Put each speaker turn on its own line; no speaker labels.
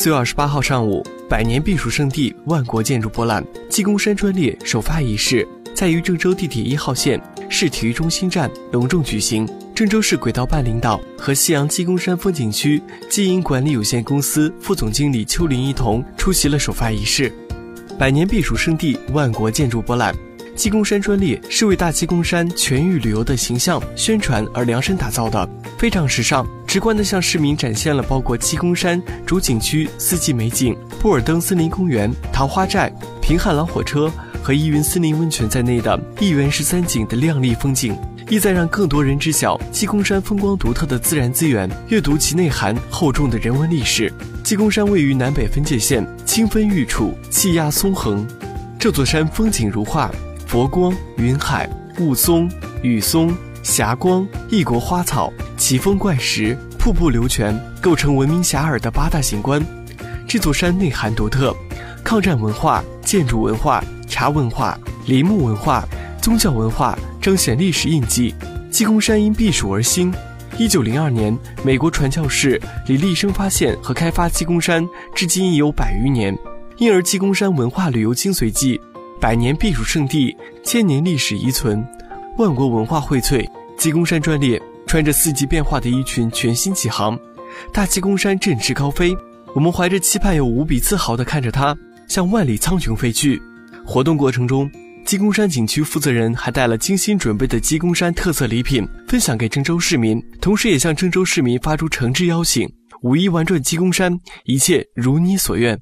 四月二十八号上午，百年避暑胜地万国建筑博览鸡公山专列首发仪式在于郑州地铁一号线市体育中心站隆重举行。郑州市轨道办领导和西阳鸡公山风景区经营管理有限公司副总经理邱林一同出席了首发仪式。百年避暑胜地万国建筑博览。鸡公山专列是为大鸡公山全域旅游的形象宣传而量身打造的，非常时尚，直观地向市民展现了包括鸡公山主景区四季美景、布尔登森林公园、桃花寨、平汉老火车和依云森林温泉在内的一园十三景的亮丽风景，意在让更多人知晓鸡公山风光独特的自然资源，阅读其内涵厚重的人文历史。鸡公山位于南北分界线，清风玉楚，气压松横，这座山风景如画。佛光、云海、雾凇、雨松、霞光、异国花草、奇峰怪石、瀑布流泉，构成闻名遐迩的八大景观。这座山内涵独特，抗战文化、建筑文化、茶文化、林木文化、宗教文化彰显历史印记。鸡公山因避暑而兴。一九零二年，美国传教士李立生发现和开发鸡公山，至今已有百余年，因而鸡公山文化旅游精髓记。百年避暑胜地，千年历史遗存，万国文化荟萃。鸡公山专列穿着四季变化的衣裙，全新起航。大鸡公山振翅高飞，我们怀着期盼又无比自豪地看着它向万里苍穹飞去。活动过程中，鸡公山景区负责人还带了精心准备的鸡公山特色礼品分享给郑州市民，同时也向郑州市民发出诚挚邀请：五一玩转鸡公山，一切如你所愿。